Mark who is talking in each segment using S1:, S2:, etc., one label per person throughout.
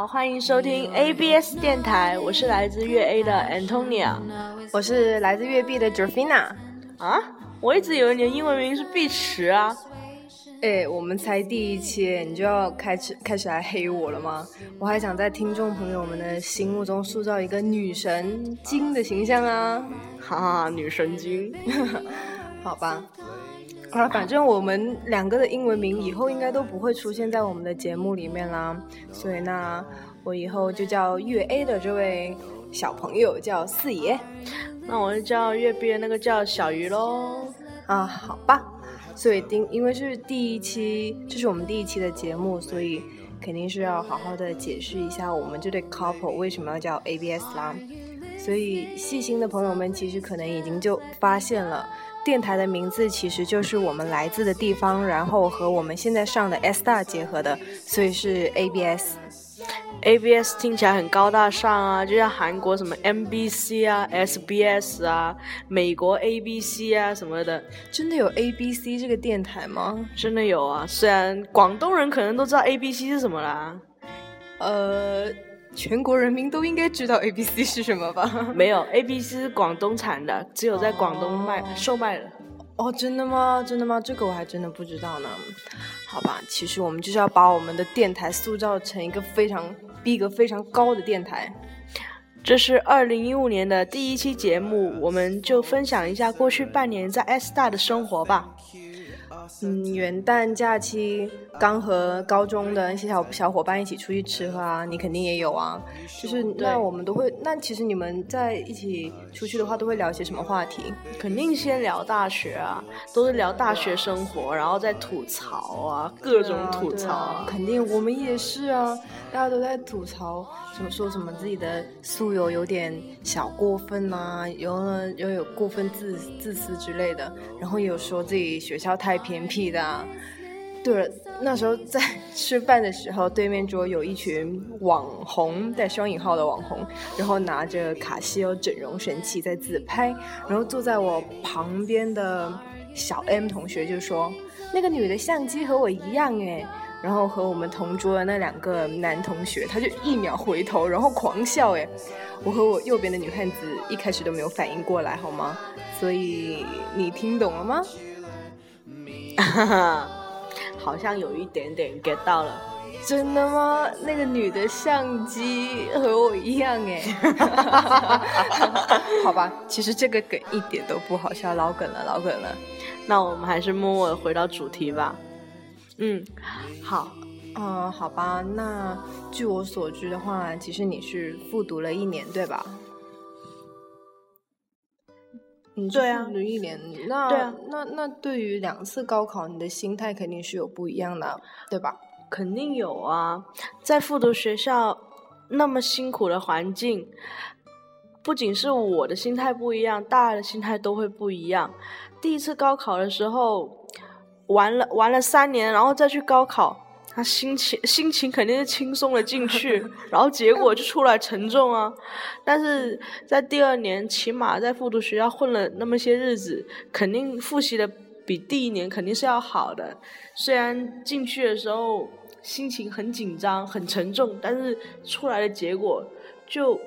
S1: 好，欢迎收听 ABS 电台，我是来自粤 A 的 Antonia。
S2: 我是来自粤 B 的 Jovina。
S1: 啊，我一直以为你的英文名是碧池啊。
S2: 哎，我们才第一期，你就要开始开始来黑我了吗？我还想在听众朋友们的心目中塑造一个女神精的形象啊！
S1: 哈哈，女神经，
S2: 好吧。啊，反正我们两个的英文名以后应该都不会出现在我们的节目里面啦，所以那我以后就叫粤 A 的这位小朋友叫四爷，
S1: 那我就叫粤 B 的那个叫小鱼喽。
S2: 啊，好吧。所以，丁因为是第一期，这是我们第一期的节目，所以肯定是要好好的解释一下我们这对 couple 为什么要叫 ABS 啦。所以，细心的朋友们其实可能已经就发现了，电台的名字其实就是我们来自的地方，然后和我们现在上的 S 大结合的，所以是 ABS。
S1: ABS 听起来很高大上啊，就像韩国什么 MBC 啊、SBS 啊、美国 ABC 啊什么的。
S2: 真的有 ABC 这个电台吗？
S1: 真的有啊，虽然广东人可能都知道 ABC 是什么啦。
S2: 呃，全国人民都应该知道 ABC 是什么吧？
S1: 没有，ABC 是广东产的，只有在广东卖售卖的。
S2: 哦，真的吗？真的吗？这个我还真的不知道呢。好吧，其实我们就是要把我们的电台塑造成一个非常逼格非常高的电台。
S1: 这是二零一五年的第一期节目，我们就分享一下过去半年在 S 大的生活吧。
S2: 嗯，元旦假期刚和高中的那些小小伙伴一起出去吃喝啊，你肯定也有啊。就是那我们都会，那其实你们在一起出去的话，都会聊些什么话题？
S1: 肯定先聊大学啊，都是聊大学生活，然后再吐槽啊，各种吐槽。
S2: 肯定我们也是啊，大家都在吐槽，什么说什么自己的宿友有点小过分啊，有有有过分自自私之类的，然后也有说自己学校太偏。僻的，对了，那时候在 吃饭的时候，对面桌有一群网红，带双引号的网红，然后拿着卡西欧整容神器在自拍，然后坐在我旁边的小 M 同学就说：“那个女的相机和我一样哎。”然后和我们同桌的那两个男同学，他就一秒回头，然后狂笑哎。我和我右边的女汉子一开始都没有反应过来，好吗？所以你听懂了吗？
S1: 哈哈，好像有一点点 get 到了，
S2: 真的吗？那个女的相机和我一样哎，好吧，其实这个梗一点都不好笑，老梗了，老梗了。
S1: 那我们还是默默的回到主题吧。嗯，好，
S2: 嗯，好吧。那据我所知的话，其实你是复读了一年，对吧？
S1: 对啊，
S2: 一年，那
S1: 对啊，
S2: 那那对于两次高考，你的心态肯定是有不一样的，对吧？
S1: 肯定有啊，在复读学校那么辛苦的环境，不仅是我的心态不一样，大家的心态都会不一样。第一次高考的时候，玩了玩了三年，然后再去高考。他心情心情肯定是轻松了进去，然后结果就出来沉重啊。但是在第二年，起码在复读学校混了那么些日子，肯定复习的比第一年肯定是要好的。虽然进去的时候心情很紧张、很沉重，但是出来的结果就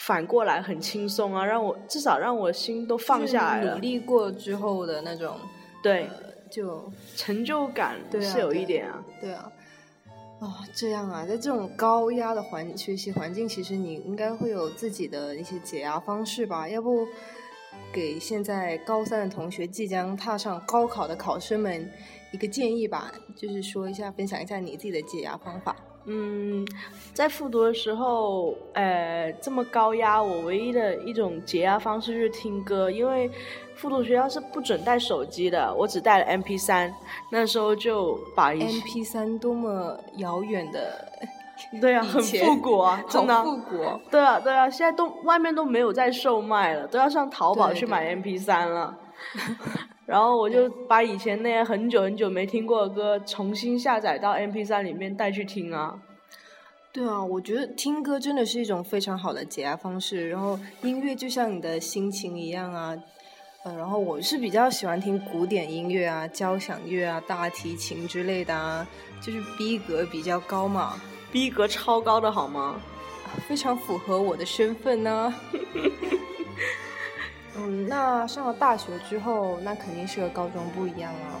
S1: 反过来很轻松啊，让我至少让我心都放下来了。
S2: 努力过之后的那种，
S1: 对，
S2: 就
S1: 成就感是有一点
S2: 啊，对啊。哦，这样啊，在这种高压的环学习环境，其实你应该会有自己的一些解压方式吧？要不给现在高三的同学，即将踏上高考的考生们一个建议吧，就是说一下，分享一下你自己的解压方法。
S1: 嗯，在复读的时候，呃，这么高压，我唯一的一种解压方式就是听歌，因为复读学校是不准带手机的，我只带了 M P 三，那时候就把
S2: M P 三多么遥远的，
S1: 对啊，很复古啊，真的
S2: 复古，
S1: 对啊对啊，现在都外面都没有在售卖了，都要上淘宝去买 M P 三了。然后我就把以前那些很久很久没听过的歌重新下载到 M P 三里面带去听啊。
S2: 对啊，我觉得听歌真的是一种非常好的解压方式。然后音乐就像你的心情一样啊，呃，然后我是比较喜欢听古典音乐啊、交响乐啊、大提琴之类的啊，就是逼格比较高嘛，
S1: 逼格超高的好吗？
S2: 非常符合我的身份呢。嗯，那上了大学之后，那肯定是和高中不一样啊。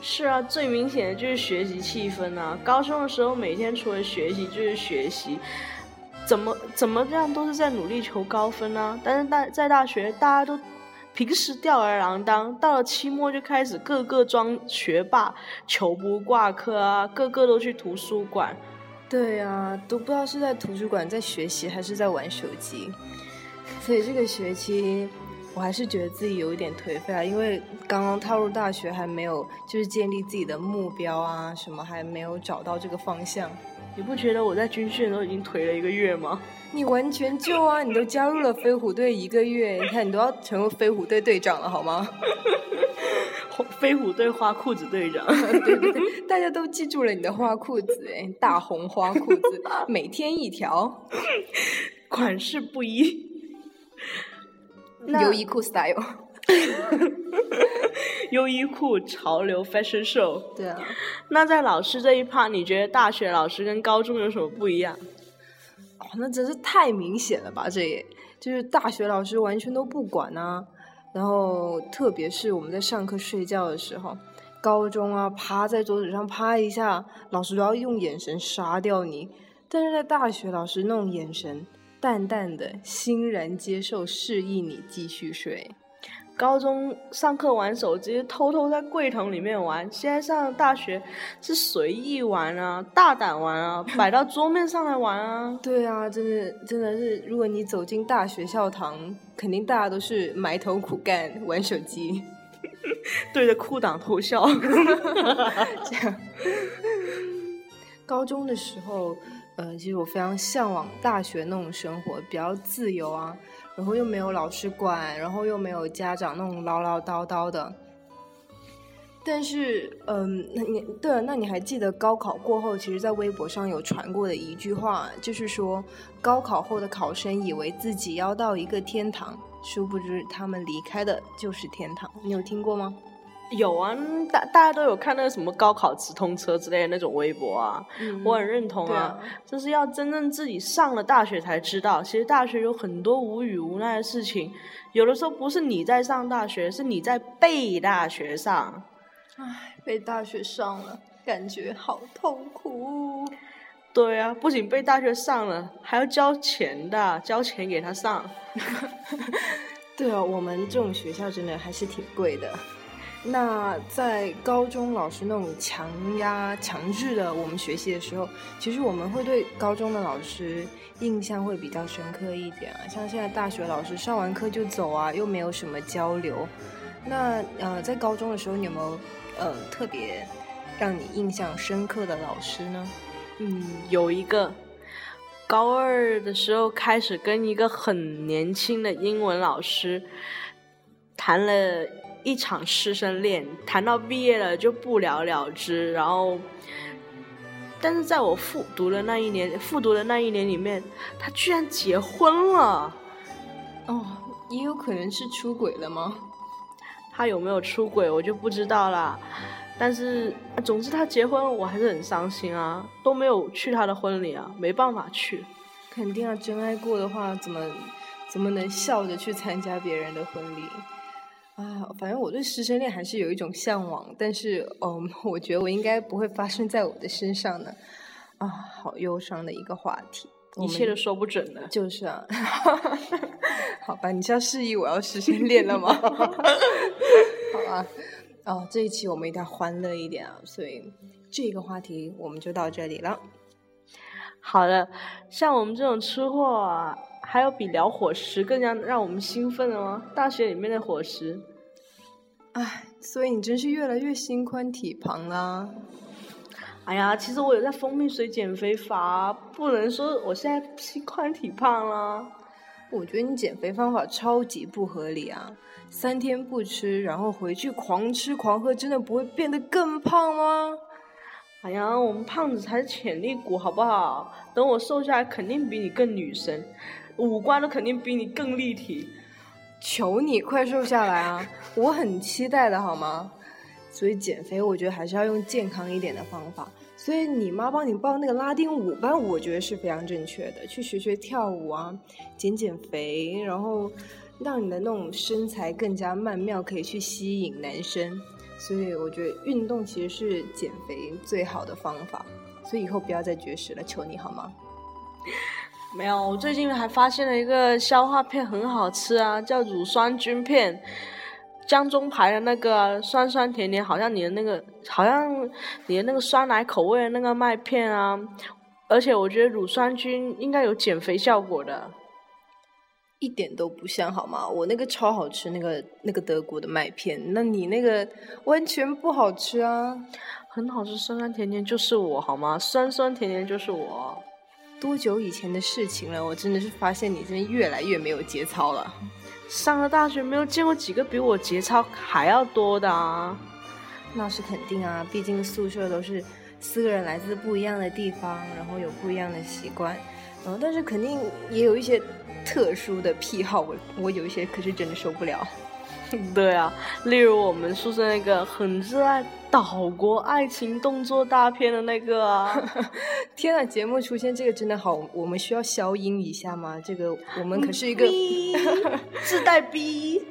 S1: 是啊，最明显的就是学习气氛啊。高中的时候，每天除了学习就是学习，怎么怎么样都是在努力求高分啊。但是大在大学，大家都平时吊儿郎当，到了期末就开始个个装学霸，求不挂科啊，个个都去图书馆。
S2: 对啊，都不知道是在图书馆在学习，还是在玩手机。所以这个学期。我还是觉得自己有一点颓废啊，因为刚刚踏入大学，还没有就是建立自己的目标啊，什么还没有找到这个方向。
S1: 你不觉得我在军训都已经颓了一个月吗？
S2: 你完全就啊，你都加入了飞虎队一个月，你看你都要成为飞虎队队长了，好吗？
S1: 飞虎队花裤子队长，
S2: 对对对，大家都记住了你的花裤子，哎，大红花裤子，每天一条，
S1: 款式不一。
S2: 优衣库 style，
S1: 优衣库潮流 fashion show。
S2: 对啊，
S1: 那在老师这一 part，你觉得大学老师跟高中有什么不一样？
S2: 哦，那真是太明显了吧！这也就是大学老师完全都不管啊，然后特别是我们在上课睡觉的时候，高中啊，趴在桌子上趴一下，老师都要用眼神杀掉你。但是在大学，老师那种眼神。淡淡的，欣然接受，示意你继续睡。
S1: 高中上课玩手机，偷偷在柜桶里面玩；现在上大学是随意玩啊，大胆玩啊，摆到桌面上来玩啊。
S2: 对啊，真的真的是，如果你走进大学校堂，肯定大家都是埋头苦干玩手机，
S1: 对着裤裆偷笑。
S2: 这样，高中的时候。呃，其实我非常向往大学那种生活，比较自由啊，然后又没有老师管，然后又没有家长那种唠唠叨叨的。但是，嗯，那你对了，那你还记得高考过后，其实，在微博上有传过的一句话，就是说，高考后的考生以为自己要到一个天堂，殊不知他们离开的就是天堂。你有听过吗？
S1: 有啊，大大家都有看那个什么高考直通车之类的那种微博啊，我很认同啊。就是要真正自己上了大学才知道，其实大学有很多无语无奈的事情，有的时候不是你在上大学，是你在被大学上。
S2: 唉，被大学上了，感觉好痛苦。
S1: 对啊，不仅被大学上了，还要交钱的，交钱给他上。
S2: 对啊，我们这种学校真的还是挺贵的。那在高中老师那种强压、强制的我们学习的时候，其实我们会对高中的老师印象会比较深刻一点啊。像现在大学老师上完课就走啊，又没有什么交流。那呃，在高中的时候，你有没有呃特别让你印象深刻的老师呢？
S1: 嗯，有一个，高二的时候开始跟一个很年轻的英文老师谈了。一场师生恋，谈到毕业了就不了了之。然后，但是在我复读的那一年，复读的那一年里面，他居然结婚了。
S2: 哦，也有可能是出轨了吗？
S1: 他有没有出轨，我就不知道啦。但是，总之他结婚，我还是很伤心啊，都没有去他的婚礼啊，没办法去。
S2: 肯定要真爱过的话，怎么怎么能笑着去参加别人的婚礼？啊，反正我对师生恋还是有一种向往，但是，嗯，我觉得我应该不会发生在我的身上的。啊，好忧伤的一个话题，
S1: 一切都说不准呢。
S2: 就是啊，好吧，你是要示意我要师生恋了吗？好吧，哦，这一期我们一定要欢乐一点啊，所以这个话题我们就到这里了。
S1: 好了，像我们这种吃货啊。还有比聊伙食更加让我们兴奋的吗？大学里面的伙食，
S2: 唉，所以你真是越来越心宽体胖啦。
S1: 哎呀，其实我有在蜂蜜水减肥法，不能说我现在心宽体胖了。
S2: 我觉得你减肥方法超级不合理啊！三天不吃，然后回去狂吃狂喝，真的不会变得更胖吗？
S1: 哎呀，我们胖子才是潜力股，好不好？等我瘦下来，肯定比你更女神，五官都肯定比你更立体。
S2: 求你快瘦下来啊！我很期待的，好吗？所以减肥，我觉得还是要用健康一点的方法。所以你妈帮你报那个拉丁舞班，我觉得是非常正确的，去学学跳舞啊，减减肥，然后让你的那种身材更加曼妙，可以去吸引男生。所以我觉得运动其实是减肥最好的方法。所以以后不要再绝食了，求你好吗？
S1: 没有，我最近还发现了一个消化片，很好吃啊，叫乳酸菌片，江中牌的那个酸酸甜甜，好像你的那个，好像你的那个酸奶口味的那个麦片啊，而且我觉得乳酸菌应该有减肥效果的，
S2: 一点都不像好吗？我那个超好吃，那个那个德国的麦片，那你那个完全不好吃啊，
S1: 很好吃，酸酸甜甜就是我好吗？酸酸甜甜就是我。
S2: 多久以前的事情了？我真的是发现你真的越来越没有节操了。
S1: 上了大学没有见过几个比我节操还要多的啊！
S2: 那是肯定啊，毕竟宿舍都是四个人来自不一样的地方，然后有不一样的习惯，嗯，但是肯定也有一些特殊的癖好，我我有一些可是真的受不了。
S1: 对啊，例如我们宿舍那个很热爱岛国爱情动作大片的那个啊！
S2: 天啊，节目出现这个真的好，我们需要消音一下吗？这个我们可是一个
S1: 自带 B，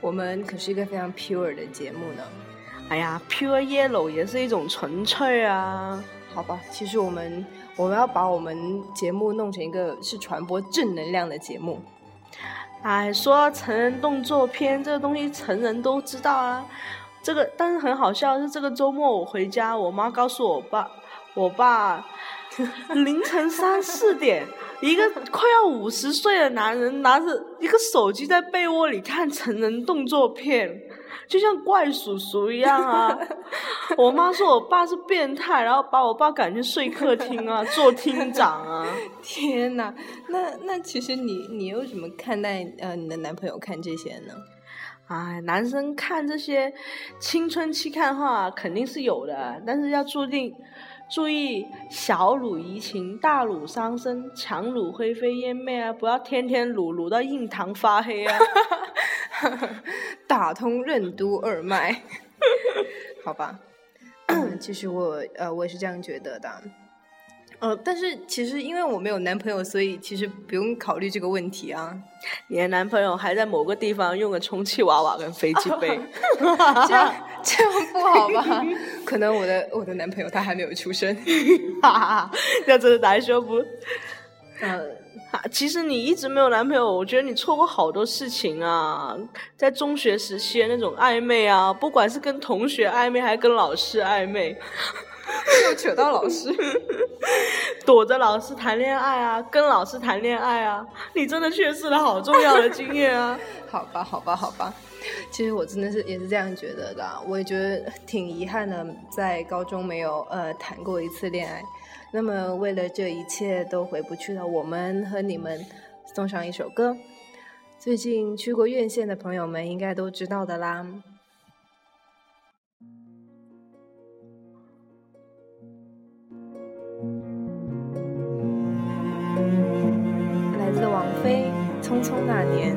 S2: 我们可是一个非常 pure 的节目呢。
S1: 哎呀，pure yellow 也是一种纯粹啊。
S2: 好吧，其实我们我们要把我们节目弄成一个是传播正能量的节目。
S1: 哎，说成人动作片这个东西，成人都知道啊。这个，但是很好笑是，这个周末我回家，我妈告诉我爸，我爸 凌晨三四点，一个快要五十岁的男人拿着一个手机在被窝里看成人动作片。就像怪叔叔一样啊！我妈说我爸是变态，然后把我爸赶去睡客厅啊，做厅长啊！
S2: 天哪，那那其实你你又怎么看待呃你的男朋友看这些呢？
S1: 哎，男生看这些青春期看的话肯定是有的，但是要注定注意小乳怡情，大乳伤身，强乳灰飞烟灭啊！不要天天乳乳到印堂发黑啊！
S2: 打通任督二脉，好吧。其实我呃，我也是这样觉得的。呃，但是其实因为我没有男朋友，所以其实不用考虑这个问题啊。
S1: 你的男朋友还在某个地方用个充气娃娃跟飞机杯，
S2: 这样这样不好吧？可能我的我的男朋友他还没有出生，
S1: 哈哈，这真的难说不。呃。其实你一直没有男朋友，我觉得你错过好多事情啊！在中学时期的那种暧昧啊，不管是跟同学暧昧还是跟老师暧昧，
S2: 又扯到老师，
S1: 躲着老师谈恋爱啊，跟老师谈恋爱啊，你真的缺失了好重要的经验啊！
S2: 好吧，好吧，好吧，其实我真的是也是这样觉得的，我也觉得挺遗憾的，在高中没有呃谈过一次恋爱。那么，为了这一切都回不去了我们和你们，送上一首歌。最近去过院线的朋友们应该都知道的啦，来自王菲《匆匆那年》。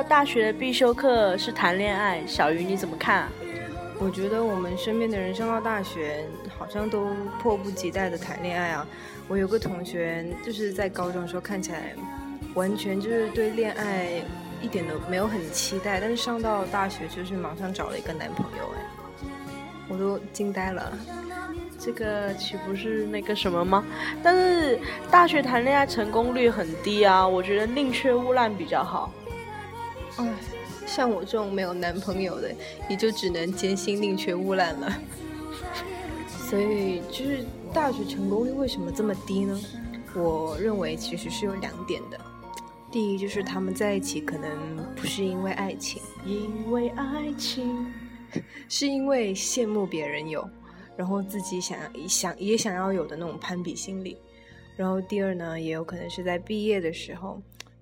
S1: 说大学的必修课是谈恋爱，小鱼你怎么看啊？
S2: 我觉得我们身边的人上到大学，好像都迫不及待的谈恋爱啊。我有个同学，就是在高中的时候看起来完全就是对恋爱一点都没有很期待，但是上到大学就是马上找了一个男朋友，哎，我都惊呆了。
S1: 这个岂不是那个什么吗？但是大学谈恋爱成功率很低啊，我觉得宁缺毋滥比较好。
S2: 哎，像我这种没有男朋友的，也就只能艰辛宁缺毋滥了。所以，就是大学成功率为什么这么低呢？我认为其实是有两点的。第一，就是他们在一起可能不是因为爱情，
S1: 因为爱情，
S2: 是因为羡慕别人有，然后自己想想也想要有的那种攀比心理。然后第二呢，也有可能是在毕业的时候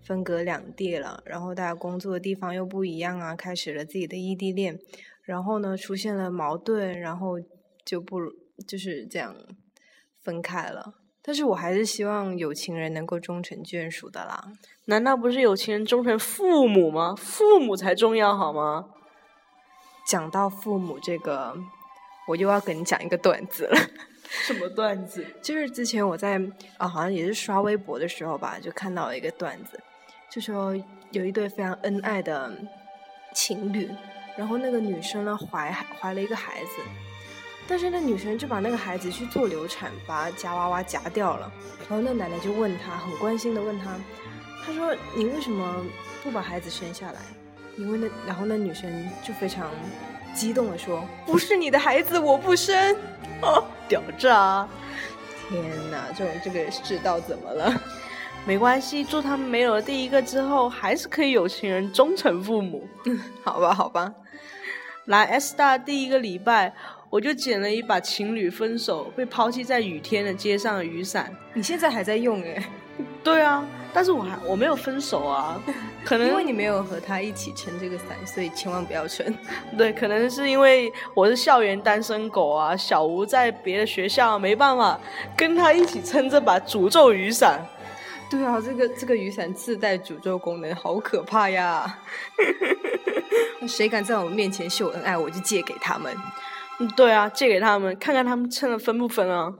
S2: 分隔两地了，然后大家工作的地方又不一样啊，开始了自己的异地恋，然后呢出现了矛盾，然后就不就是这样分开了。但是我还是希望有情人能够终成眷属的啦。
S1: 难道不是有情人终成父母吗？父母才重要好吗？
S2: 讲到父母这个，我又要跟你讲一个段子了。
S1: 什么段子？
S2: 就是之前我在啊，好像也是刷微博的时候吧，就看到了一个段子，就说有一对非常恩爱的情侣，然后那个女生呢怀怀了一个孩子，但是那女生就把那个孩子去做流产，把夹娃娃夹掉了，然后那奶奶就问他，很关心的问他，他说你为什么不把孩子生下来？因为那然后那女生就非常激动的说，不是你的孩子，我不生。
S1: 哦，屌炸！
S2: 天哪，这种这个世道怎么了？
S1: 没关系，祝他们没有了第一个之后，还是可以有情人终成父母。
S2: 好吧，好吧。
S1: 来 S 大第一个礼拜，我就捡了一把情侣分手被抛弃在雨天的街上的雨伞。
S2: 你现在还在用哎？
S1: 对啊，但是我还我没有分手啊，可能
S2: 因为你没有和他一起撑这个伞，所以千万不要撑。
S1: 对，可能是因为我是校园单身狗啊，小吴在别的学校没办法跟他一起撑这把诅咒雨伞。
S2: 对啊，这个这个雨伞自带诅咒功能，好可怕呀！谁敢在我面前秀恩爱，我就借给他们。
S1: 嗯，对啊，借给他们，看看他们撑的分不分啊？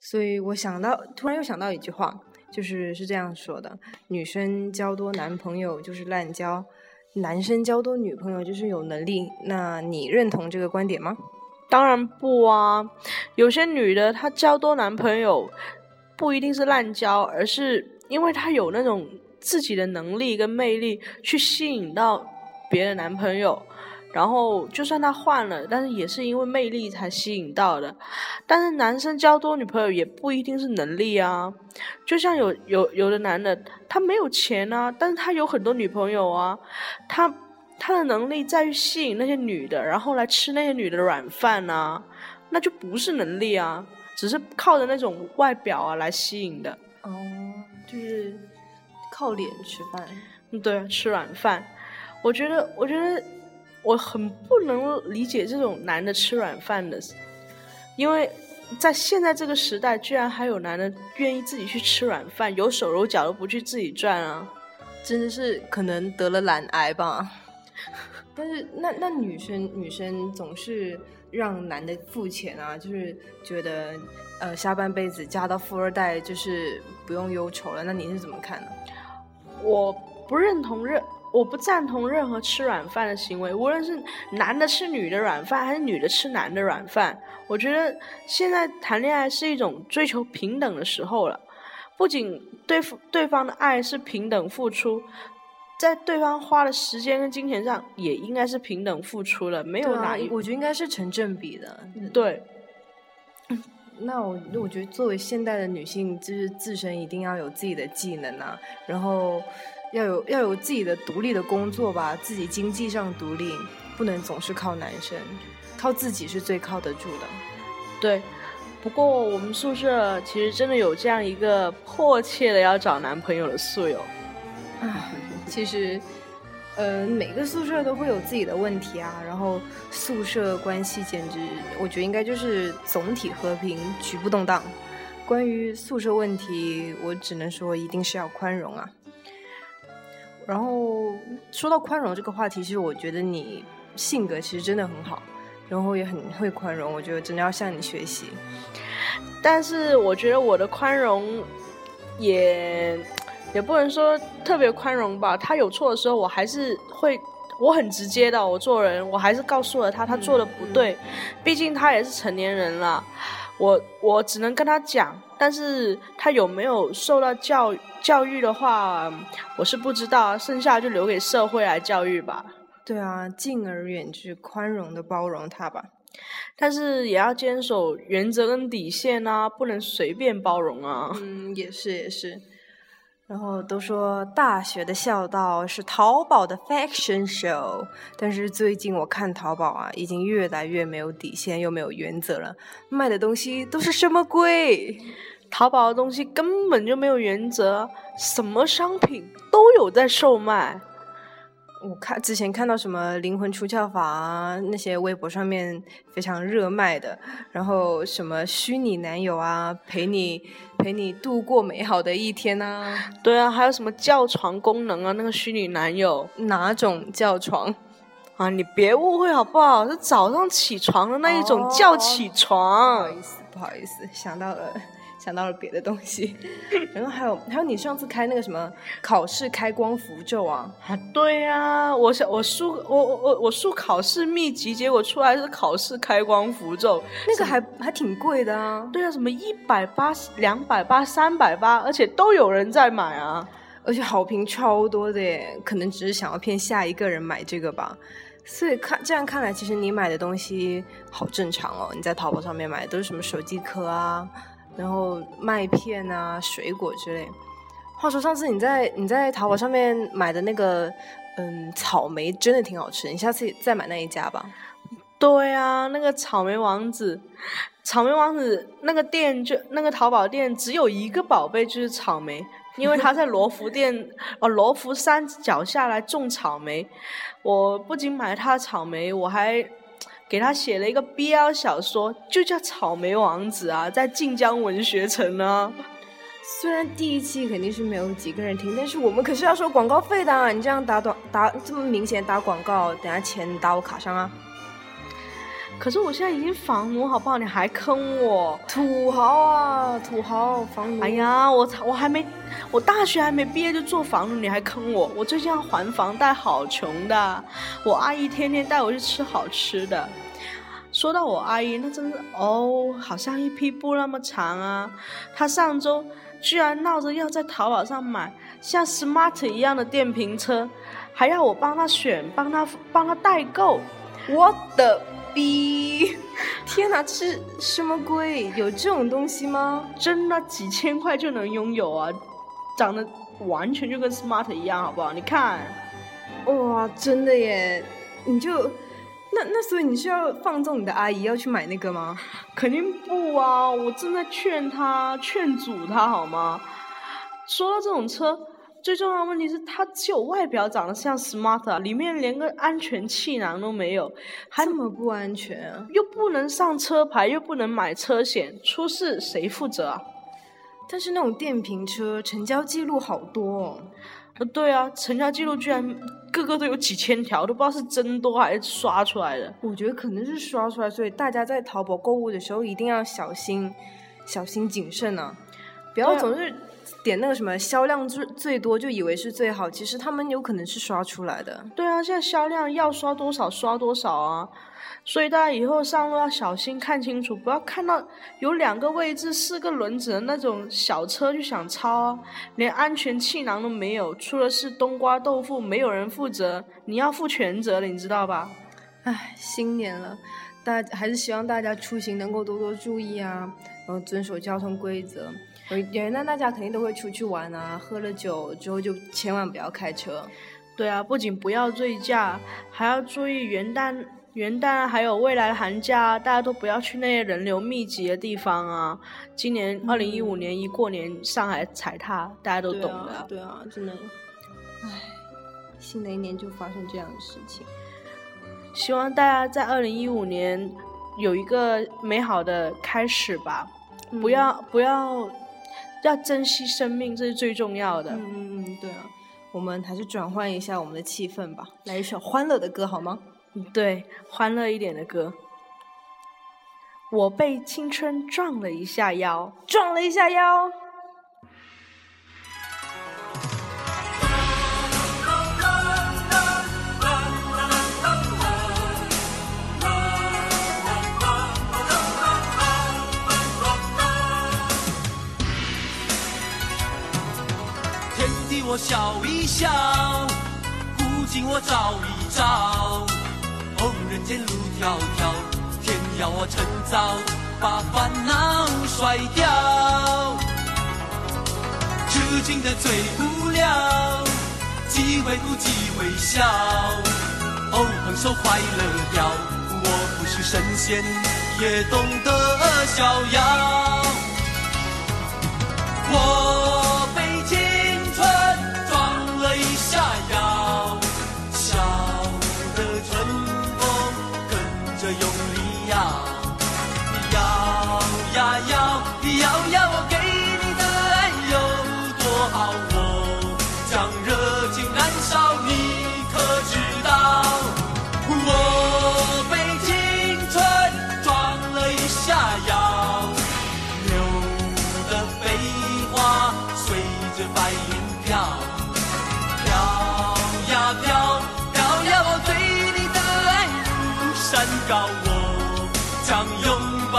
S2: 所以我想到，突然又想到一句话，就是是这样说的：女生交多男朋友就是滥交，男生交多女朋友就是有能力。那你认同这个观点吗？
S1: 当然不啊，有些女的她交多男朋友，不一定是滥交，而是因为她有那种自己的能力跟魅力去吸引到别的男朋友。然后，就算他换了，但是也是因为魅力才吸引到的。但是男生交多女朋友也不一定是能力啊。就像有有有的男的，他没有钱啊，但是他有很多女朋友啊。他他的能力在于吸引那些女的，然后来吃那些女的软饭呐，那就不是能力啊。只是靠着那种外表啊来吸引的。
S2: 哦，就是靠脸吃饭。
S1: 嗯，对，吃软饭。我觉得，我觉得我很不能理解这种男的吃软饭的，因为在现在这个时代，居然还有男的愿意自己去吃软饭，有手有脚都不去自己赚啊！
S2: 真的是可能得了懒癌吧。但是那那女生女生总是让男的付钱啊，就是觉得呃下半辈子嫁到富二代就是不用忧愁了。那你是怎么看呢？
S1: 我不认同任，我不赞同任何吃软饭的行为，无论是男的吃女的软饭，还是女的吃男的软饭。我觉得现在谈恋爱是一种追求平等的时候了，不仅对对方的爱是平等付出。在对方花的时间跟金钱上，也应该是平等付出了，没有哪一，
S2: 我觉得应该是成正比的。
S1: 对，
S2: 那我我觉得作为现代的女性，就是自身一定要有自己的技能啊，然后要有要有自己的独立的工作吧，自己经济上独立，不能总是靠男生，靠自己是最靠得住的。
S1: 对，不过我们宿舍其实真的有这样一个迫切的要找男朋友的宿友。
S2: 唉。其实，呃，每个宿舍都会有自己的问题啊。然后宿舍关系简直，我觉得应该就是总体和平，局部动荡。关于宿舍问题，我只能说一定是要宽容啊。然后说到宽容这个话题，其实我觉得你性格其实真的很好，然后也很会宽容。我觉得真的要向你学习。
S1: 但是我觉得我的宽容也。也不能说特别宽容吧，他有错的时候，我还是会，我很直接的，我做人，我还是告诉了他，他做的不对，毕竟他也是成年人了，我我只能跟他讲，但是他有没有受到教教育的话，我是不知道，剩下就留给社会来教育吧。
S2: 对啊，敬而远之，宽容的包容他吧，
S1: 但是也要坚守原则跟底线啊，不能随便包容啊。
S2: 嗯，也是也是。然后都说大学的校道是淘宝的 fashion show，但是最近我看淘宝啊，已经越来越没有底线又没有原则了，卖的东西都是什么鬼？
S1: 淘宝的东西根本就没有原则，什么商品都有在售卖。
S2: 我看之前看到什么灵魂出窍法啊，那些微博上面非常热卖的，然后什么虚拟男友啊，陪你陪你度过美好的一天啊，
S1: 对啊，还有什么叫床功能啊，那个虚拟男友
S2: 哪种叫床
S1: 啊？你别误会好不好？是早上起床的那一种叫起床。
S2: 不好意思，不好意思，想到了。想到了别的东西，然后还有还有你上次开那个什么考试开光符咒啊？
S1: 啊，对呀，我想我输我我我我输考试秘籍，结果出来是考试开光符咒，
S2: 那个还还挺贵的啊。
S1: 对啊，什么一百八、两百八、三百八，而且都有人在买啊，
S2: 而且好评超多的耶，可能只是想要骗下一个人买这个吧。所以看这样看来，其实你买的东西好正常哦。你在淘宝上面买的都是什么手机壳啊？然后麦片啊，水果之类。话说上次你在你在淘宝上面买的那个，嗯，草莓真的挺好吃，你下次再买那一家吧。
S1: 对啊，那个草莓王子，草莓王子那个店就那个淘宝店只有一个宝贝就是草莓，因为他在罗浮店哦罗浮山脚下来种草莓。我不仅买了他的草莓，我还。给他写了一个 BL 小说，就叫《草莓王子》啊，在晋江文学城呢。
S2: 虽然第一期肯定是没有几个人听，但是我们可是要收广告费的啊。你这样打短打这么明显打广告，等下钱打我卡上啊。
S1: 可是我现在已经房奴，好不好？你还坑我，
S2: 土豪啊，土豪房奴。
S1: 哎呀，我操，我还没，我大学还没毕业就做房奴，你还坑我？我最近要还房贷，好穷的。我阿姨天天带我去吃好吃的。说到我阿姨，那真是哦，好像一匹布那么长啊。她上周居然闹着要在淘宝上买像 Smart 一样的电瓶车，还要我帮她选，帮她帮她代购。我的。逼！
S2: 天哪，是什么鬼？有这种东西吗？
S1: 真的几千块就能拥有啊？长得完全就跟 smart 一样，好不好？你看，
S2: 哇，真的耶！你就那那所以你是要放纵你的阿姨要去买那个吗？
S1: 肯定不啊！我正在劝她、劝阻她，好吗？说到这种车，最重要的问题是它只有外表长得像 smart，里面连个安全气囊都没有，还
S2: 这么不安全啊！
S1: 又不能上车牌，又不能买车险，出事谁负责啊？
S2: 但是那种电瓶车成交记录好多哦。
S1: 呃，对啊，成交记录居然个个都有几千条，都不知道是真多还是刷出来的。
S2: 我觉得可能是刷出来，所以大家在淘宝购物的时候一定要小心、小心谨慎啊！不要总是点那个什么销量最最多就以为是最好，其实他们有可能是刷出来的。
S1: 对啊，现在销量要刷多少刷多少啊！所以大家以后上路要小心，看清楚，不要看到有两个位置、四个轮子的那种小车就想超啊！连安全气囊都没有，出了事冬瓜豆腐，没有人负责，你要负全责了，你知道吧？
S2: 唉，新年了，大还是希望大家出行能够多多注意啊，然后遵守交通规则。元旦大家肯定都会出去玩啊，喝了酒之后就千万不要开车。
S1: 对啊，不仅不要醉驾，还要注意元旦。元旦还有未来的寒假，大家都不要去那些人流密集的地方啊！今年二零一五年一过年，上海踩踏，大家都懂的。
S2: 对啊，真的，唉，新的一年就发生这样的事情。
S1: 希望大家在二零一五年有一个美好的开始吧！不要不要，要珍惜生命，这是最重要的。
S2: 嗯嗯嗯，对啊，我们还是转换一下我们的气氛吧，来一首欢乐的歌好吗？
S1: 对，欢乐一点的歌。我被青春撞了一下腰，
S2: 撞了一下腰。
S3: 笑一笑，古今我照一照。人间路迢迢，天要我趁早把烦恼甩掉。痴情的最无聊，机会不及微笑。哦，横手快乐掉，我不是神仙，也懂得逍遥。我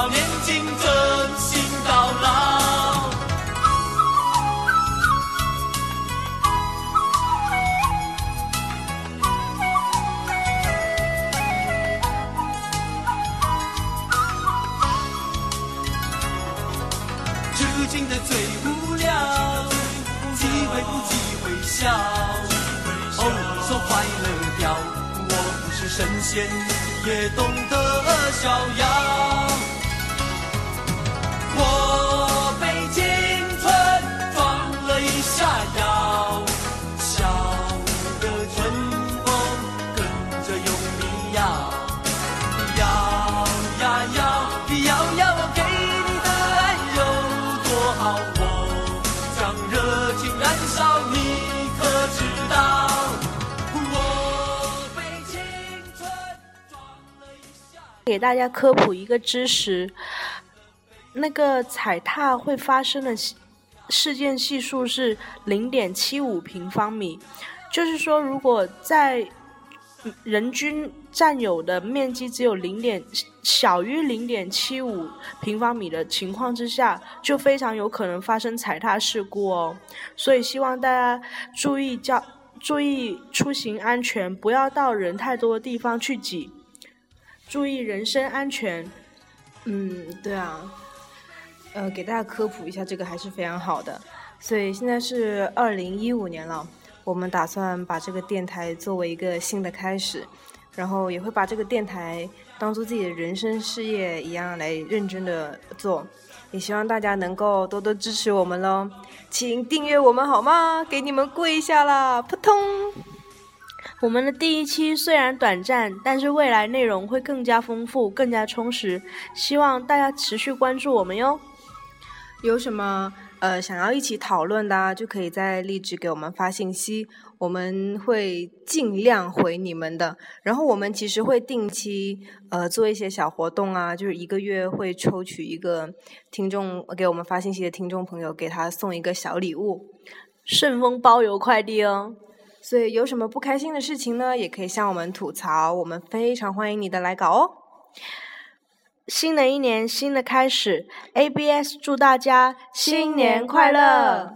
S3: 年轻，真心到老。痴情的最无聊，机会不机会笑，哦，说快乐掉，我不是神仙。也懂得逍遥。我被青春撞了一下腰，笑的春风跟着用力摇，摇呀摇，摇摇我给你的爱有多好，我将热情燃烧，你可知道？
S1: 我被青春撞了一下给大家科普一个知识，那个踩踏会发生的事件系数是零点七五平方米，就是说，如果在人均占有的面积只有零点小于零点七五平方米的情况之下，就非常有可能发生踩踏事故哦。所以希望大家注意交注意出行安全，不要到人太多的地方去挤。注意人身安全，
S2: 嗯，对啊，呃，给大家科普一下，这个还是非常好的。所以现在是二零一五年了，我们打算把这个电台作为一个新的开始，然后也会把这个电台当做自己的人生事业一样来认真的做。也希望大家能够多多支持我们喽，请订阅我们好吗？给你们跪下啦，扑通！
S1: 我们的第一期虽然短暂，但是未来内容会更加丰富、更加充实，希望大家持续关注我们哟。
S2: 有什么呃想要一起讨论的啊，就可以在荔枝给我们发信息，我们会尽量回你们的。然后我们其实会定期呃做一些小活动啊，就是一个月会抽取一个听众给我们发信息的听众朋友，给他送一个小礼物，
S1: 顺丰包邮快递哦。
S2: 所以有什么不开心的事情呢，也可以向我们吐槽，我们非常欢迎你的来稿哦。
S1: 新的一年，新的开始，ABS 祝大家新年快乐！